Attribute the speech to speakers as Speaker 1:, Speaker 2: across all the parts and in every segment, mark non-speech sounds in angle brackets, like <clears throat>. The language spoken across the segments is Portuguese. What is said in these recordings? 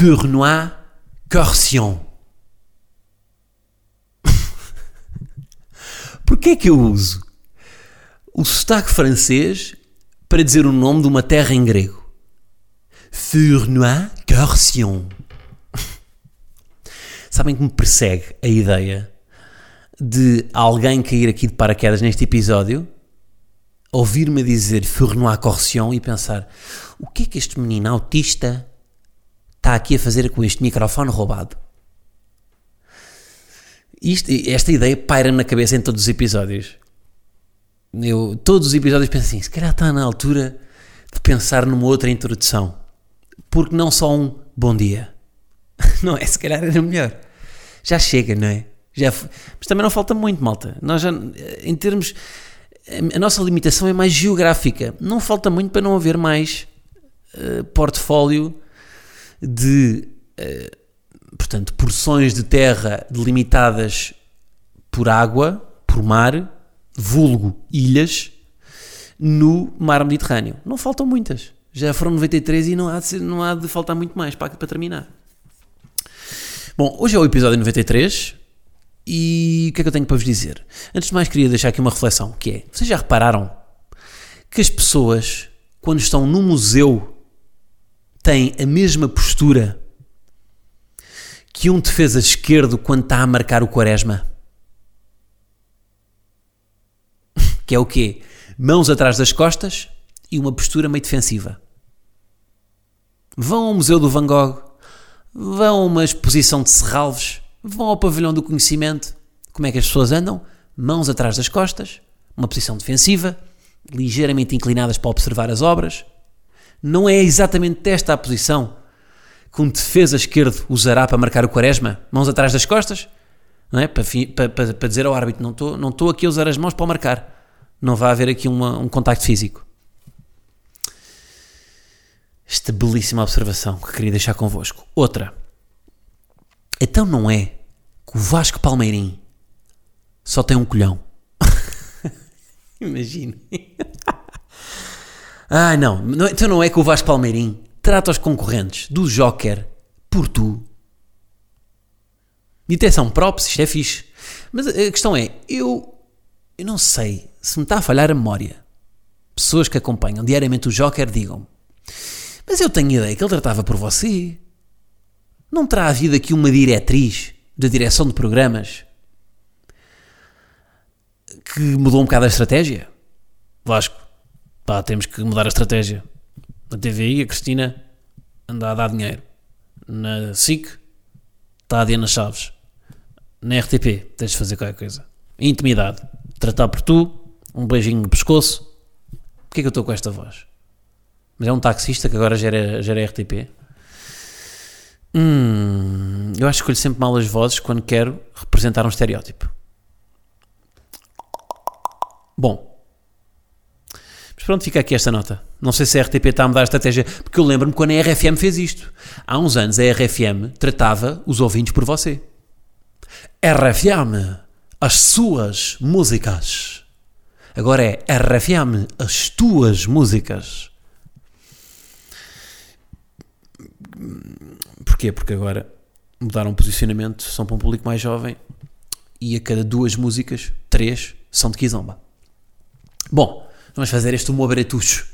Speaker 1: Fournois Corsion. <laughs> Porquê é que eu uso o sotaque francês para dizer o nome de uma terra em grego? Fournois <laughs> Corsion. Sabem que me persegue a ideia de alguém cair aqui de paraquedas neste episódio, ouvir-me dizer Fournois Corsion e pensar o que é que este menino autista está aqui a fazer com este microfone roubado? Isto, esta ideia paira-me na cabeça em todos os episódios. Eu, todos os episódios penso assim, se calhar está na altura de pensar numa outra introdução. Porque não só um bom dia. <laughs> Não é? Se calhar era melhor. Já chega, não é? Já, mas também não falta muito, malta. Nós já, em termos. A nossa limitação é mais geográfica. Não falta muito para não haver mais uh, portfólio de. Uh, portanto, porções de terra delimitadas por água, por mar, vulgo ilhas, no mar Mediterrâneo. Não faltam muitas. Já foram 93 e não há de, ser, não há de faltar muito mais para, para terminar. Bom, hoje é o episódio 93 e o que é que eu tenho para vos dizer? Antes de mais, queria deixar aqui uma reflexão, que é, vocês já repararam que as pessoas, quando estão num museu, têm a mesma postura que um defesa esquerdo quando está a marcar o quaresma? <laughs> que é o quê? Mãos atrás das costas e uma postura meio defensiva. Vão ao Museu do Van Gogh, vão a uma exposição de serralves, vão ao pavilhão do conhecimento. Como é que as pessoas andam? Mãos atrás das costas, uma posição defensiva, ligeiramente inclinadas para observar as obras. Não é exatamente esta a posição que um defesa esquerdo usará para marcar o quaresma? Mãos atrás das costas? Não é? Para, para, para, dizer ao árbitro, não estou, não aqui a usar as mãos para marcar. Não vai haver aqui uma, um contacto físico. Esta belíssima observação que queria deixar convosco. Outra. Então não é que o Vasco Palmeirim só tem um colhão. <laughs> Imagine. Ah, não. não. Então não é que o Vasco Palmeirim trata os concorrentes do Joker por tu. E atenção, props, isto é fixe. Mas a questão é, eu, eu não sei se me está a falhar a memória. Pessoas que acompanham diariamente o Joker digam mas eu tenho ideia que ele tratava por você. Não terá havido aqui uma diretriz da direção de programas que mudou um bocado a estratégia? Vasco, pá, temos que mudar a estratégia. Na TVI, a Cristina anda a dar dinheiro. Na SIC, está a Diana Chaves. Na RTP, tens de fazer qualquer coisa. Intimidade. Tratar por tu, um beijinho no pescoço. Porquê é que eu estou com esta voz? Mas é um taxista que agora gera, gera RTP. Hum, eu acho que escolho sempre mal as vozes quando quero representar um estereótipo. Bom. Mas pronto, fica aqui esta nota. Não sei se a RTP está a mudar a estratégia, porque eu lembro-me quando a RFM fez isto. Há uns anos a RFM tratava os ouvintes por você. RFM, as suas músicas. Agora é RFM, as tuas músicas. Porquê? Porque agora mudaram o posicionamento, são para um público mais jovem e a cada duas músicas, três são de Kizomba. Bom, vamos fazer este humor bretucho.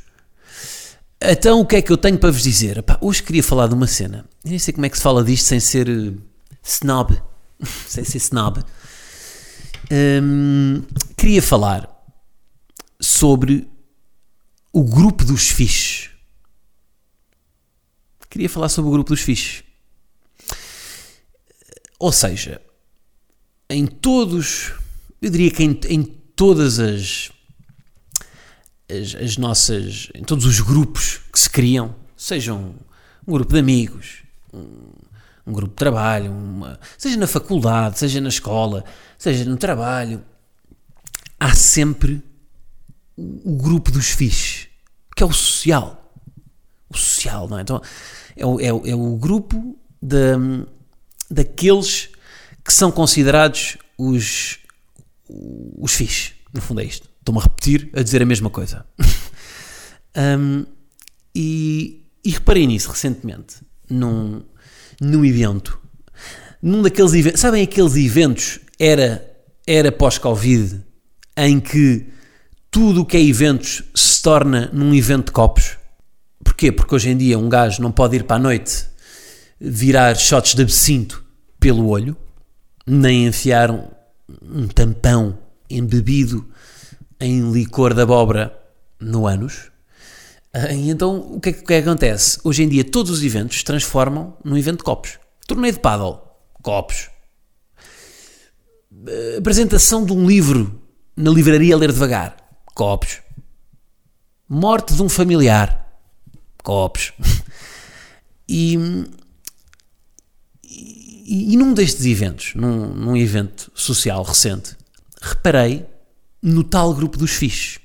Speaker 1: Então, o que é que eu tenho para vos dizer? Epá, hoje queria falar de uma cena. Eu nem sei como é que se fala disto sem ser uh, snob. <laughs> sem ser snob. Um, queria falar sobre o grupo dos fixes. Queria falar sobre o grupo dos fixes. Ou seja, em todos, eu diria que em, em todas as, as, as, nossas, em todos os grupos que se criam, sejam um grupo de amigos, um um grupo de trabalho, uma, seja na faculdade, seja na escola, seja no trabalho, há sempre o, o grupo dos fixes, que é o social. O social, não é? Então, é o, é o, é o grupo de, daqueles que são considerados os, os fixes. No fundo é isto. Estou-me a repetir, a dizer a mesma coisa. <laughs> um, e, e reparei nisso recentemente, num, num evento. Num daqueles eventos, sabem aqueles eventos era, era pós-Covid, em que tudo o que é eventos se torna num evento de copos? Porquê? Porque hoje em dia um gajo não pode ir para a noite virar shots de absinto pelo olho, nem enfiar um, um tampão embebido em licor de abóbora no ânus. Ah, e então, o que, é, o que, é que acontece? Hoje em dia, todos os eventos se transformam num evento de copos. Torneio de paddle, copos. Ah, apresentação de um livro na livraria ler devagar, copos. Morte de um familiar, copos. <laughs> E, e, e num destes eventos, num, num evento social recente, reparei no tal grupo dos fixes.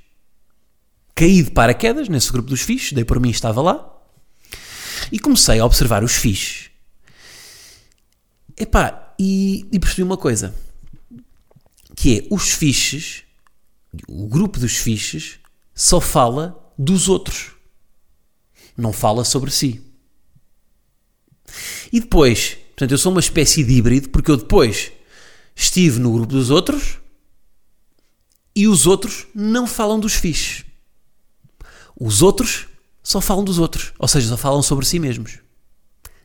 Speaker 1: Caí de paraquedas nesse grupo dos fixes, dei por mim estava lá, e comecei a observar os fixes. Epá, e, e percebi uma coisa, que é, os fixes, o grupo dos fixes, só fala dos outros. Não fala sobre si. E depois, portanto, eu sou uma espécie de híbrido, porque eu depois estive no grupo dos outros e os outros não falam dos fixes. Os outros só falam dos outros, ou seja, só falam sobre si mesmos.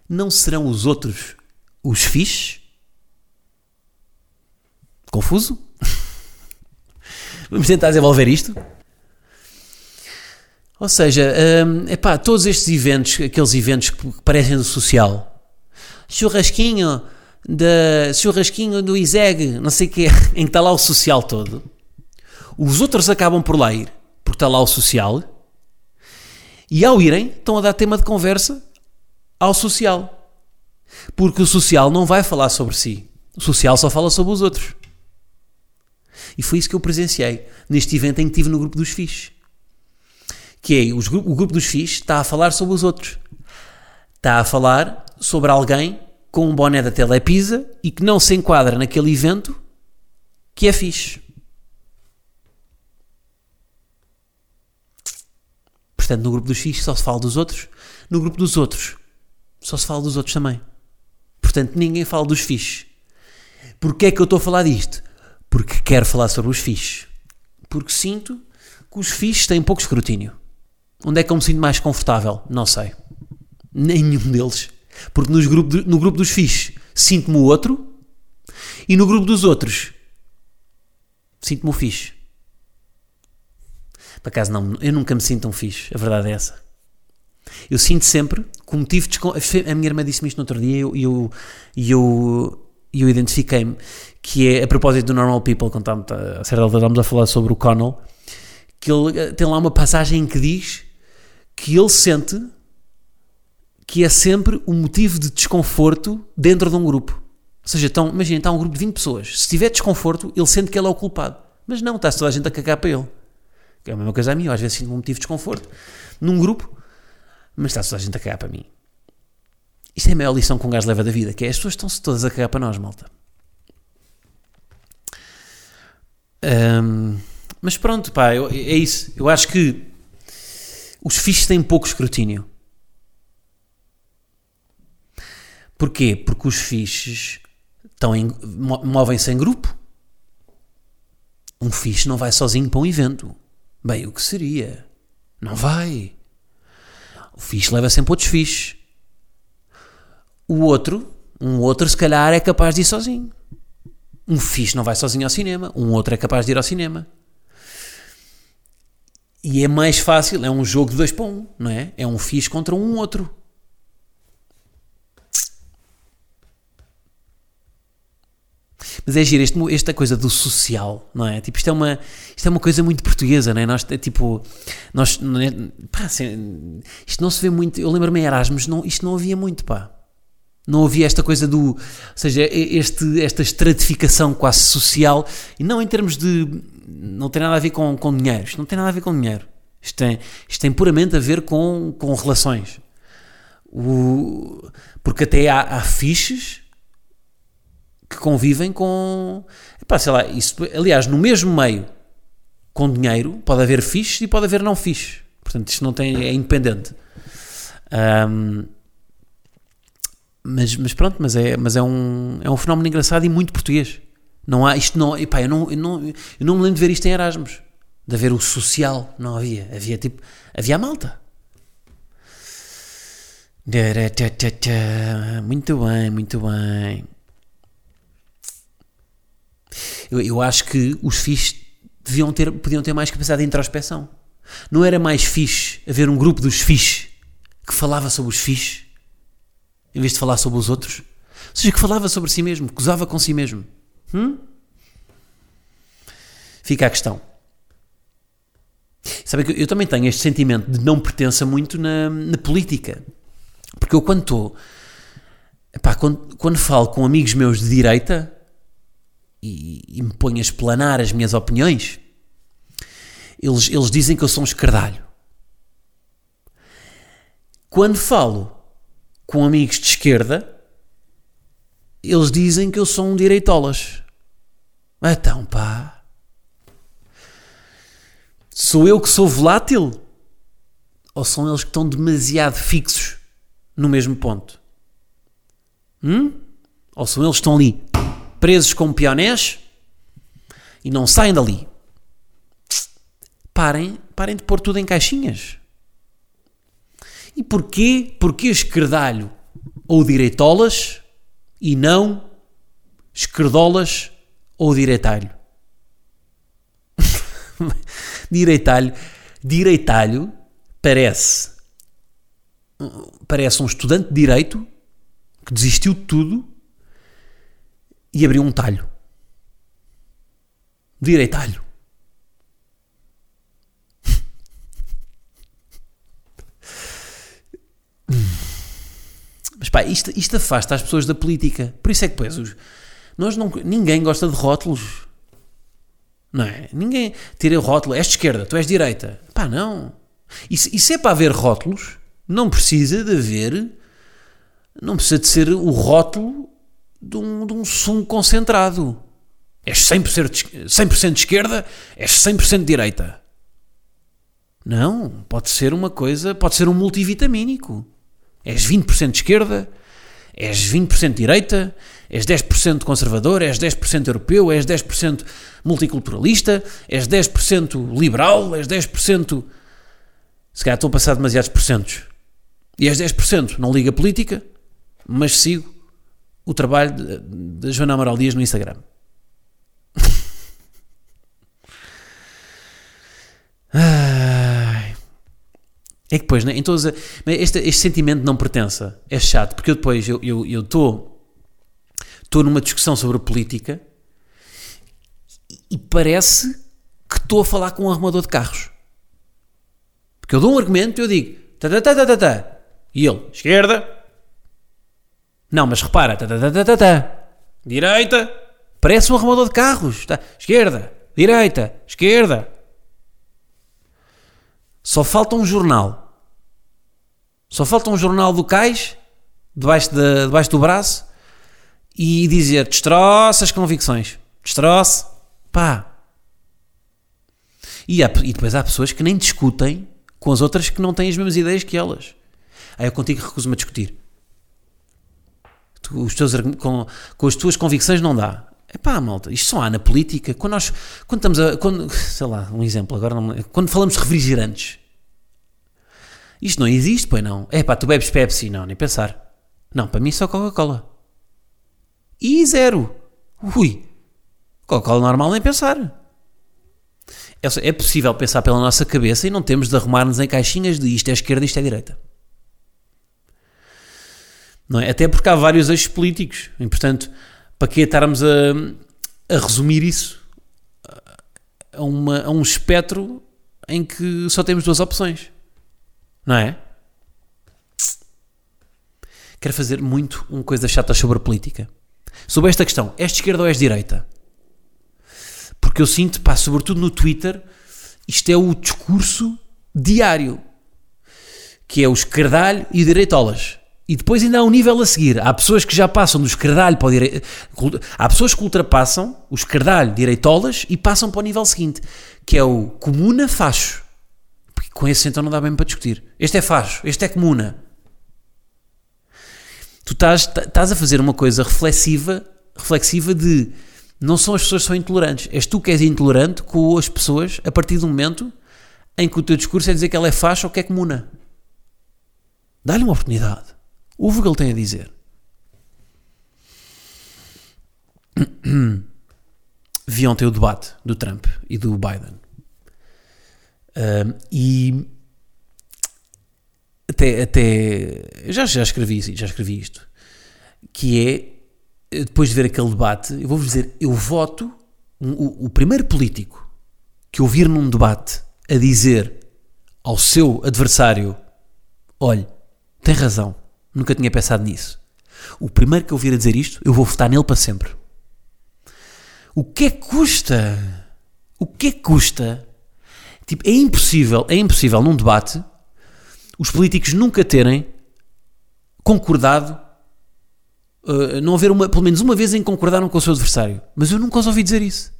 Speaker 1: Não serão os outros os fixes? Confuso? <laughs> Vamos tentar desenvolver isto? Ou seja, hum, epá, todos estes eventos, aqueles eventos que parecem do social, churrasquinho, de, churrasquinho do ISEG, não sei o quê, <laughs> em que está lá o social todo, os outros acabam por lá ir, porque está lá o social, e ao irem, estão a dar tema de conversa ao social. Porque o social não vai falar sobre si. O social só fala sobre os outros. E foi isso que eu presenciei neste evento em que estive no grupo dos FIS. Que é, os, o grupo dos FIS está a falar sobre os outros. Está a falar sobre alguém com um boné da Telepisa e que não se enquadra naquele evento que é fixe. Portanto, no grupo dos fixos só se fala dos outros, no grupo dos outros só se fala dos outros também. Portanto, ninguém fala dos fixos. Porquê é que eu estou a falar disto? Porque quero falar sobre os fixos. Porque sinto que os fixos têm pouco escrutínio. Onde é que eu me sinto mais confortável? Não sei. Nenhum deles. Porque nos grupo, no grupo dos fixos sinto-me o outro e no grupo dos outros sinto-me o fixe. Por acaso não, eu nunca me sinto um fixe, a verdade é essa. Eu sinto sempre que o motivo de A minha irmã disse-me isto no outro dia e eu, eu, eu, eu identifiquei-me que é a propósito do Normal People, quando estamos, a certa altura estamos a falar sobre o Connell, que ele eh, tem lá uma passagem que diz que ele sente que é sempre um motivo de desconforto dentro de um grupo. Ou seja, então, imagina, está um grupo de 20 pessoas. Se tiver desconforto, ele sente que ele é o culpado. Mas não, está toda a gente a cagar para ele. É a mesma coisa a mim, eu às vezes sinto um motivo de desconforto num grupo, mas está toda a gente a cagar para mim. Isto é a maior lição que um gajo leva da vida, que é as pessoas estão-se todas a cagar para nós, malta. Um, mas pronto, pá, eu, é isso. Eu acho que os fixos têm pouco escrutínio. Porquê? Porque os fixes movem-se em grupo. Um fixe não vai sozinho para um evento. Bem, o que seria? Não vai. O fixe leva sempre outros fixes. O outro, um outro, se calhar é capaz de ir sozinho. Um fixe não vai sozinho ao cinema. Um outro é capaz de ir ao cinema. E é mais fácil, é um jogo de dois para um, não é? É um fixe contra um outro. Mas é giro, este, esta coisa do social, não é? Tipo, isto é uma, isto é uma coisa muito portuguesa, não é? Nós, é, tipo, nós, não é, pá, assim, isto não se vê muito. Eu lembro-me em Erasmus, não, isto não havia muito, pá. Não havia esta coisa do. Ou seja, este, esta estratificação quase social, e não em termos de. Não tem nada a ver com, com dinheiro. Isto não tem nada a ver com dinheiro. Isto tem, isto tem puramente a ver com, com relações. O, porque até há, há fiches que convivem com. Epá, sei lá, isso, aliás, no mesmo meio com dinheiro pode haver fiches e pode haver não fiches. Portanto, isto não tem, é independente. Um, mas, mas pronto, mas, é, mas é, um, é um fenómeno engraçado e muito português. Não há, isto não, epá, eu não, eu não, eu não me lembro de ver isto em Erasmus. De haver o social, não havia. Havia tipo, havia a malta. Muito bem, muito bem. Eu, eu acho que os FIS deviam ter, podiam ter mais capacidade de introspeção. Não era mais fixe haver um grupo dos FIS que falava sobre os FIS em vez de falar sobre os outros? Ou seja, que falava sobre si mesmo, que gozava com si mesmo. Hum? Fica a questão. Sabe que eu também tenho este sentimento de não pertença muito na, na política. Porque eu quando estou. Quando, quando falo com amigos meus de direita e, e, me ponho a explanar as minhas opiniões, eles, eles dizem que eu sou um escardalho. Quando falo com amigos de esquerda, eles dizem que eu sou um direitolas. Então, pá. Sou eu que sou volátil? Ou são eles que estão demasiado fixos no mesmo ponto? Hum? Ou são eles que estão ali presos como peonés e não saem dali? Parem, parem de pôr tudo em caixinhas. E porquê? Porquê esquerdalho ou direitolas e não esquerdolas ou direitalho? <laughs> direitalho, direitalho parece parece um estudante de direito que desistiu de tudo e abriu um talho. Direitalho. Mas pá, isto, isto afasta as pessoas da política. Por isso é que, pois, nós não, ninguém gosta de rótulos. Não é? Ninguém tira o rótulo, és de esquerda, tu és de direita. Pá, não. E se, e se é para haver rótulos, não precisa de haver. Não precisa de ser o rótulo de um, de um sumo concentrado. És 100% de, 100 de esquerda, és 100% de direita. Não, pode ser uma coisa, pode ser um multivitamínico. És 20% de esquerda, és 20% de direita, és 10% conservador, és 10% europeu, és 10% multiculturalista, és 10% liberal, és 10%. Se calhar estou a passar demasiados porcentos. E és 10%, não liga política, mas sigo o trabalho da Joana Amaral Dias no Instagram. <laughs> É que depois, né, em todas este, este sentimento de não pertença é chato, porque eu depois eu estou eu, numa discussão sobre política e parece que estou a falar com um arrumador de carros. Porque eu dou um argumento e eu digo tá, tá, tá, tá, tá, tá. e ele, esquerda. Não, mas repara, tá, tá, tá, tá, tá, tá. direita. Parece um arrumador de carros. Tá. Esquerda, direita, esquerda. Só falta um jornal. Só falta um jornal do cais, debaixo, de, debaixo do braço, e dizer: destroça as convicções. Destroça. Pá. E, há, e depois há pessoas que nem discutem com as outras que não têm as mesmas ideias que elas. Aí eu contigo recuso-me a discutir. Os teus, com, com as tuas convicções não dá. É pá, malta, isto só há na política. Quando nós, quando estamos a, quando, <laughs> sei lá, um exemplo, agora não, quando falamos de refrigerantes, isto não existe, pois não. É pá, tu bebes Pepsi, não, nem pensar. Não, para mim só Coca-Cola. E zero. Ui, Coca-Cola normal, nem pensar. É, é possível pensar pela nossa cabeça e não temos de arrumar-nos em caixinhas de isto é esquerda, isto é direita. Não é? Até porque há vários eixos políticos. E, portanto, para que estarmos a, a resumir isso a, uma, a um espectro em que só temos duas opções? Não é? quero fazer muito uma coisa chata sobre política. Sobre esta questão, és de esquerda ou és de direita? Porque eu sinto, pá, sobretudo no Twitter, isto é o discurso diário, que é o esquerdalho e direitolas. E depois ainda há um nível a seguir. Há pessoas que já passam do esquerdalho para o direito. Há pessoas que ultrapassam o esquerdalho direitolas e passam para o nível seguinte, que é o comuna facho. Porque com esse então não dá bem para discutir. Este é facho, este é comuna. Tu estás, estás a fazer uma coisa reflexiva, reflexiva de não são as pessoas que são intolerantes, és tu que és intolerante com as pessoas a partir do momento em que o teu discurso é dizer que ela é faixa ou que é comuna. Dá-lhe uma oportunidade. Ouve o que ele tem a dizer. <clears throat> Vi ontem o debate do Trump e do Biden. Um, e até, até já, já escrevi já escrevi isto que é depois de ver aquele debate eu vou-vos dizer eu voto o, o primeiro político que eu vir num debate a dizer ao seu adversário olhe, tem razão Nunca tinha pensado nisso. O primeiro que eu vir a dizer isto, eu vou votar nele para sempre. O que é que custa? O que é que custa? Tipo, é impossível, é impossível num debate os políticos nunca terem concordado, uh, não haver uma, pelo menos uma vez em que concordaram com o seu adversário. Mas eu nunca os ouvi dizer isso.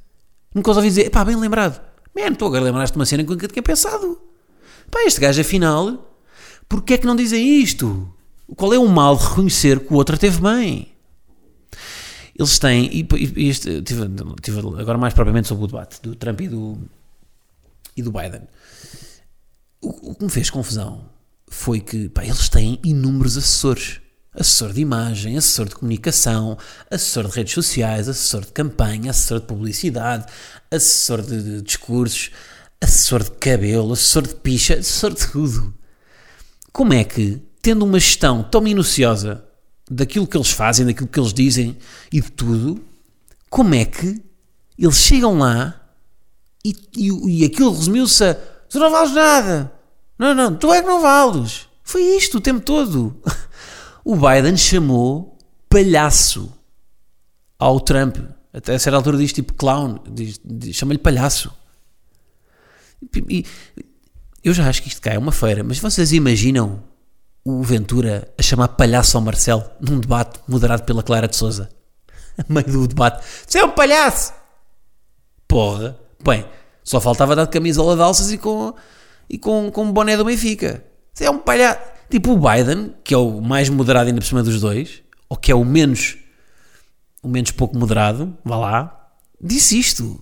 Speaker 1: Nunca os ouvi dizer, pá, bem lembrado. Man, tu agora lembraste de uma cena que nunca tinha pensado. Pá, este gajo afinal, porquê é que não dizem isto? Qual é o mal de reconhecer que o outro teve bem? Eles têm, e, e este, tive, tive, agora mais propriamente sobre o debate do Trump e do, e do Biden. O, o que me fez confusão foi que pá, eles têm inúmeros assessores. Assessor de imagem, assessor de comunicação, assessor de redes sociais, assessor de campanha, assessor de publicidade, assessor de, de discursos, assessor de cabelo, assessor de picha, assessor de tudo. Como é que tendo uma gestão tão minuciosa daquilo que eles fazem, daquilo que eles dizem e de tudo, como é que eles chegam lá e, e, e aquilo resumiu-se a tu não vales nada. Não, não, tu é que não vales. Foi isto o tempo todo. <laughs> O Biden chamou palhaço ao Trump. Até a certa altura diz tipo clown, chama-lhe palhaço. E, eu já acho que isto cai é uma feira, mas vocês imaginam o Ventura a chamar palhaço ao Marcelo num debate moderado pela Clara de Souza. A meio do debate. Você é um palhaço! Porra! Bem, só faltava dar de camisola de alças e com, e com, com um boné do Benfica. Você é um palhaço! Tipo o Biden, que é o mais moderado ainda por cima dos dois, ou que é o menos, o menos pouco moderado, vá lá, disse isto.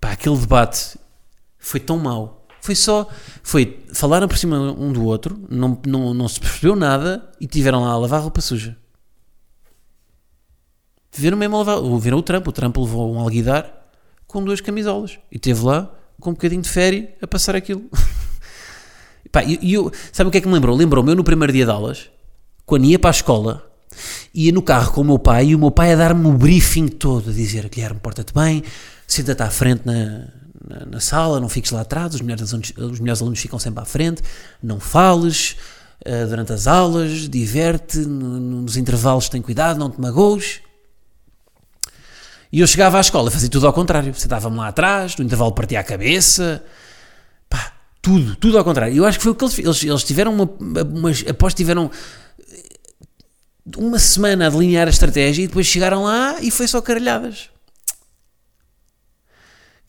Speaker 1: Pá, aquele debate foi tão mau foi só. Foi. Falaram por cima um do outro, não, não, não se percebeu nada e tiveram lá a lavar roupa suja. Viram mesmo a lavar. Viram o Trump. O Trump levou um alguidar com duas camisolas e teve lá com um bocadinho de férias a passar aquilo. <laughs> Pá, e eu, sabe o que é que me lembrou? Lembrou-me eu no primeiro dia de aulas, quando ia para a escola, ia no carro com o meu pai e o meu pai a dar-me o briefing todo, a dizer: Guilherme, porta-te bem, senta-te à frente na, na, na, sala, não fiques lá atrás, os melhores, alunos, os melhores alunos ficam sempre à frente, não fales uh, durante as aulas, diverte, no, nos intervalos tem cuidado, não te magoes. E eu chegava à escola, fazia tudo ao contrário, sentava-me lá atrás, no intervalo partia a cabeça, pá, tudo, tudo ao contrário. Eu acho que foi o que eles eles, eles tiveram uma, uma após tiveram uma semana a delinear a estratégia e depois chegaram lá e foi só caralhadas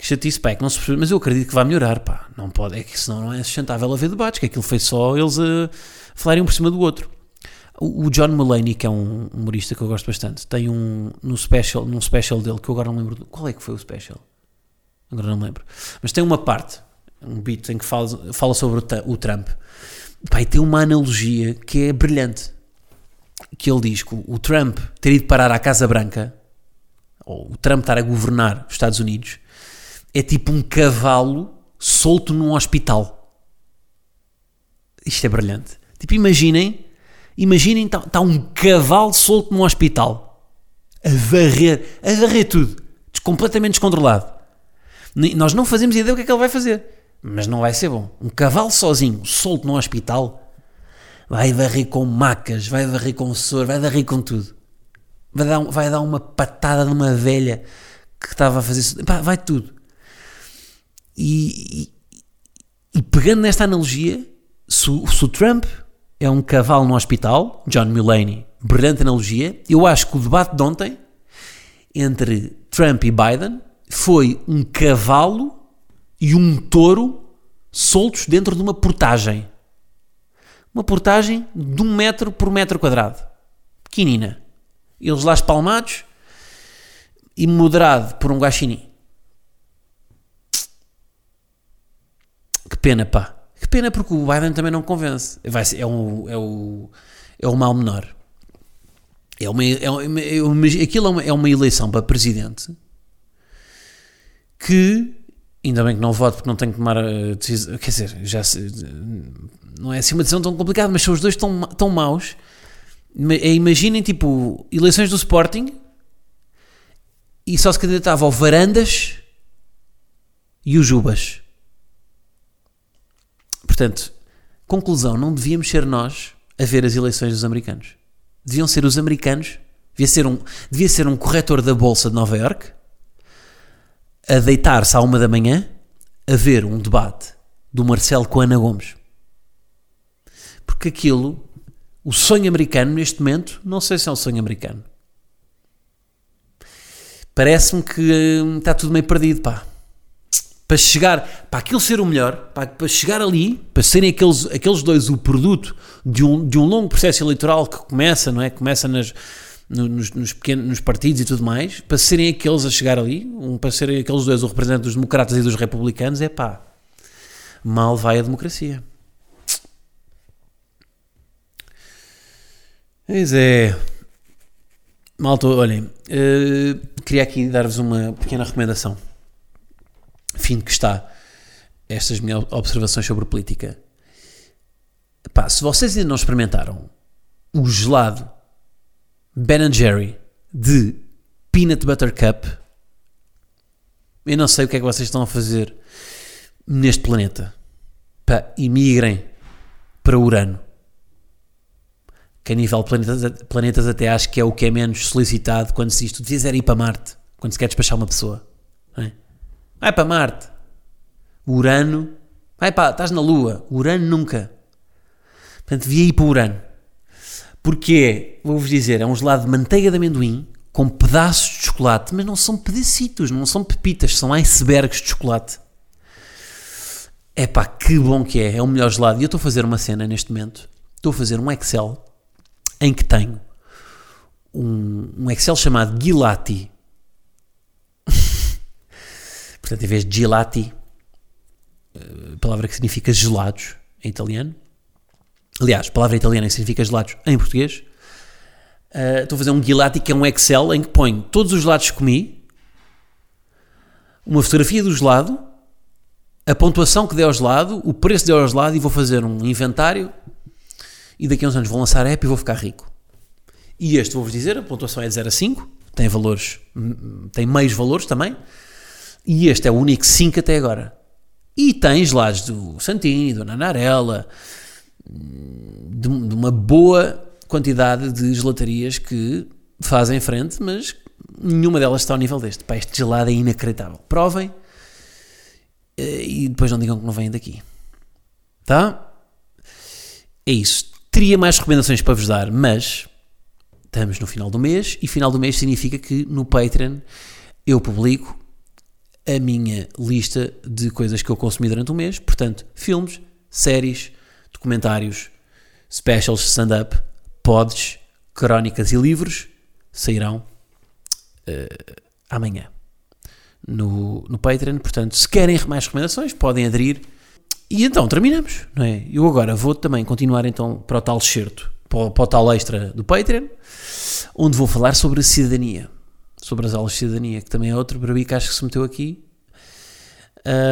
Speaker 1: que chatice, pá, é que não se percebe, mas eu acredito que vai melhorar, pá, não pode, é que senão não é sustentável haver debates, que aquilo foi só eles a falarem um por cima do outro. O, John Mulaney, que é um humorista que eu gosto bastante, tem um, no special, num special dele, que eu agora não lembro, qual é que foi o special? Agora não lembro, mas tem uma parte, um beat em que fala, fala sobre o, o Trump, pá, e tem uma analogia que é brilhante, que ele diz que o Trump ter ido parar à Casa Branca, ou o Trump estar a governar os Estados Unidos, é tipo um cavalo solto num hospital. Isto é brilhante. Tipo, imaginem, imaginem, está tá um cavalo solto num hospital. A varrer, a varrer tudo. Completamente descontrolado. Nós não fazemos ideia do que é que ele vai fazer. Mas não vai ser bom. Um cavalo sozinho, solto num hospital. vai varrer com macas, vai varrer com soro, vai varrer com tudo. Vai dar, vai dar uma patada numa velha que estava a fazer. Pá, vai tudo. E, e, e pegando nesta analogia, se, se o Trump é um cavalo no hospital, John Mulaney, brilhante analogia, eu acho que o debate de ontem entre Trump e Biden foi um cavalo e um touro soltos dentro de uma portagem. Uma portagem de um metro por metro quadrado. Pequenina. Eles lá espalmados e moderado por um guaxinim. Pena, pá. Que pena porque o Biden também não convence. Vai ser, é, um, é, o, é mal menor. É uma, é uma, é uma- aquilo é uma, é uma eleição para presidente que, ainda bem que não voto porque não tenho que tomar a decisão, quer dizer, já não é assim uma decisão tão complicada, mas são os dois tão, tão maus. É, Imaginem, tipo, eleições do Sporting e só se candidatava ao Varandas e o Jubas. Portanto, conclusão, não devíamos ser nós a ver as eleições dos americanos. Deviam ser os americanos, devia ser um, devia ser um corretor da Bolsa de Nova York a deitar-se à uma da manhã a ver um debate do Marcelo com Ana Gomes. Porque aquilo, o sonho americano neste momento, não sei se é um sonho americano. Parece-me que hum, está tudo meio perdido, pá. Para chegar, para aquilo ser o melhor, para, para chegar ali, para serem aqueles, aqueles dois o produto de um, de um longo processo eleitoral que começa, não é? Começa nas, no- nos, nos pequenos, nos partidos e tudo mais, para serem aqueles a chegar ali, um, para serem aqueles dois o representante dos democratas e dos republicanos, é pá, mal vai a democracia. Pois é. Malta, olhem, eh, queria aqui dar-vos uma pequena recomendação. Fim que está estas minhas observações sobre política. Pá, se vocês ainda não experimentaram o gelado Ben Jerry de Peanut Butter Cup, eu não sei o que é que vocês estão a fazer neste planeta. Pá, emigrem para Urano. Que a nível de planetas, planetas até acho que é o que é menos solicitado quando se tu devias ir para Marte, quando se quer despachar uma pessoa. não é? Vai para Marte. Urano. Vai pá, estás na Lua. Urano nunca. Portanto, devia ir para Urano. Porque vou-vos dizer, é um gelado de manteiga de amendoim com pedaços de chocolate, mas não são pedacitos, não são pepitas, são icebergs de chocolate. É pá, que bom que é. É o melhor gelado. E eu estou a fazer uma cena neste momento. Estou a fazer um Excel em que tenho um, um Excel chamado Gilati. Portanto, em vez de gelati, eh, palavra que significa gelados em italiano. Aliás, palavra italiana que significa gelados em português. eh, estou a fazer um gelati que é um Excel em que ponho todos os gelados que comi, uma fotografia do gelado, a pontuação que deu ao gelado, o preço que deu ao gelado e vou fazer um inventário e daqui a uns anos vou lançar a app e vou ficar rico. E este, vou-vos dizer, a pontuação é de 0 a 5, tem valores, hum, tem meios valores também, e este é o único 5 até agora. E tem gelados do Santini, do Nanarella, de, de uma boa quantidade de gelatarias que fazem frente, mas nenhuma delas está ao nível deste. Pá, este gelado é inacreditável. Provem eh, e depois não digam que não vêm daqui. Tá? É isso. Teria mais recomendações para vos dar, mas estamos no final do mês e final do mês significa que no Patreon eu publico a minha lista de coisas que eu consumi durante o mês, portanto, filmes, séries, documentários, specials, stand-up, pods, crónicas e livros sairão eh, amanhã no, no Patreon. Portanto, se querem mais recomendações, podem aderir. E então terminamos, não é? Eu agora vou também continuar então para o tal excerto, para para o tal extra do Patreon, onde vou falar sobre a cidadania, sobre as aulas de cidadania, que também é outro barbico que acho que se meteu aqui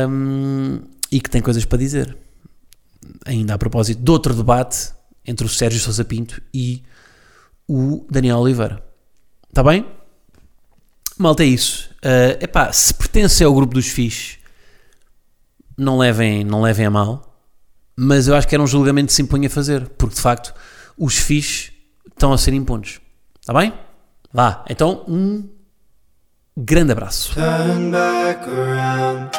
Speaker 1: hum, e que tem coisas para dizer. Ainda a propósito de outro debate entre o Sérgio Sousa Pinto e o Daniel Oliveira. Está bem? Malta, é isso. Uh, epá, se pertencem ao grupo dos fixes, não levem, não levem a mal. mas eu acho que era um julgamento que se impunha a fazer, porque de facto os fixes estão a ser impuntos. Está bem? Vá, então um grande abraço.
Speaker 2: Turn back around.